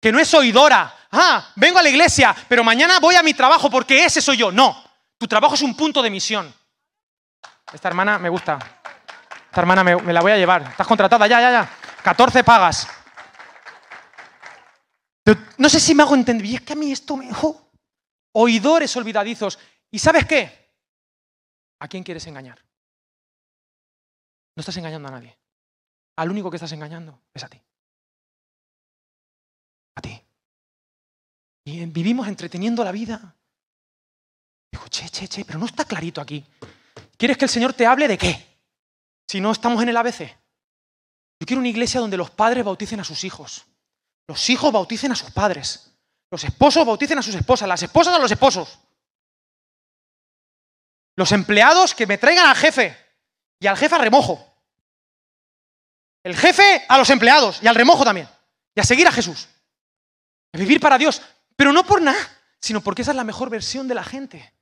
que no es oidora? Ah, vengo a la iglesia, pero mañana voy a mi trabajo porque ese soy yo. No, tu trabajo es un punto de misión. Esta hermana me gusta. Esta hermana me, la voy a llevar. Estás contratada, ya, ya, ya. 14 pagas. no sé si me hago entender. Y es que a mí esto me... Oidores olvidadizos. ¿Y sabes qué? ¿A quién quieres engañar? No estás engañando a nadie. Al único que estás engañando es a ti. A ti. Y vivimos entreteniendo la vida. Dijo, che, che, che, pero no está clarito aquí. ¿Quieres que el Señor te hable de qué? Si no estamos en el ABC. Yo quiero una iglesia donde los padres bauticen a sus hijos, los hijos bauticen a sus padres, los esposos bauticen a sus esposas, las esposas a los esposos, los empleados que me traigan al jefe y al jefe a remojo, el jefe a los empleados y al remojo también, y a seguir a Jesús, a vivir para Dios, pero no por nada, sino porque esa es la mejor versión de la gente.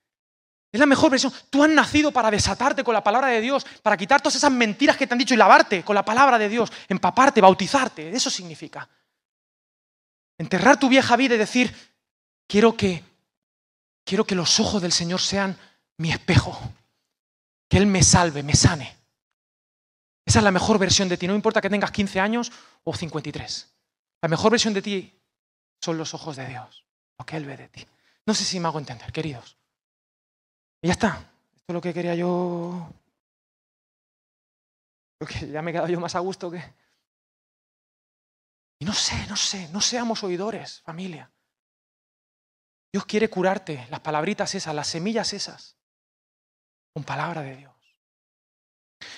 Es la mejor versión. Tú has nacido para desatarte con la palabra de Dios, para quitar todas esas mentiras que te han dicho y lavarte con la palabra de Dios, empaparte, bautizarte. Eso significa. Enterrar tu vieja vida y decir, quiero que, quiero que los ojos del Señor sean mi espejo, que Él me salve, me sane. Esa es la mejor versión de ti. No importa que tengas 15 años o 53. La mejor versión de ti son los ojos de Dios, lo que Él ve de ti. No sé si me hago entender, queridos. Y ya está. Esto es lo que quería yo. Lo que ya me he quedado yo más a gusto que. Y no sé, no sé, no seamos oidores, familia. Dios quiere curarte, las palabritas esas, las semillas esas, con palabra de Dios.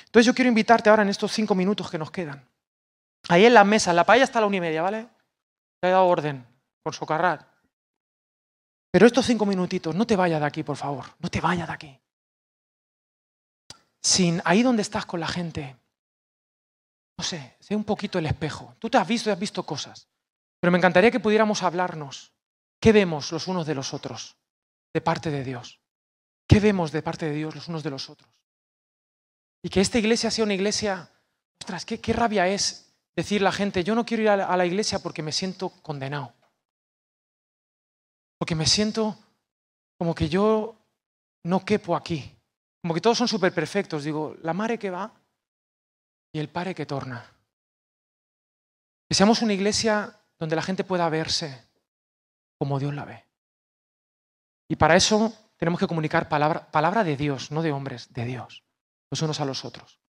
Entonces yo quiero invitarte ahora en estos cinco minutos que nos quedan. Ahí en la mesa, en la paella está la una y media, ¿vale? Te he dado orden, con socarrat. Pero estos cinco minutitos, no te vayas de aquí, por favor, no te vayas de aquí. Sin ahí donde estás con la gente, no sé, sé un poquito el espejo. Tú te has visto y has visto cosas, pero me encantaría que pudiéramos hablarnos. ¿Qué vemos los unos de los otros de parte de Dios? ¿Qué vemos de parte de Dios los unos de los otros? Y que esta iglesia sea una iglesia, ostras, qué, qué rabia es decir la gente, yo no quiero ir a la iglesia porque me siento condenado. Porque me siento como que yo no quepo aquí. Como que todos son súper perfectos. Digo, la madre que va y el padre que torna. Que seamos una iglesia donde la gente pueda verse como Dios la ve. Y para eso tenemos que comunicar palabra, palabra de Dios, no de hombres, de Dios, los unos a los otros.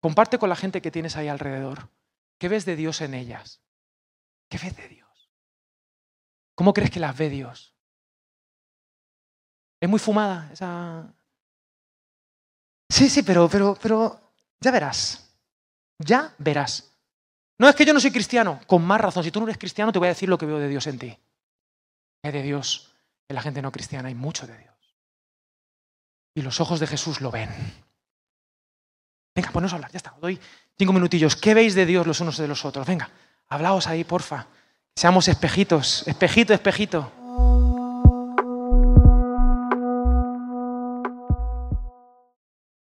Comparte con la gente que tienes ahí alrededor. ¿Qué ves de Dios en ellas? ¿Qué ves de Dios? ¿Cómo crees que las ve Dios? Es muy fumada esa. Sí, sí, pero, pero, pero ya verás. Ya verás. No es que yo no soy cristiano, con más razón. Si tú no eres cristiano, te voy a decir lo que veo de Dios en ti. Hay de Dios en la gente no cristiana, hay mucho de Dios. Y los ojos de Jesús lo ven. Venga, ponos a hablar, ya está. Doy cinco minutillos. ¿Qué veis de Dios los unos de los otros? Venga, hablaos ahí, porfa. Seamos espejitos, espejito, espejito.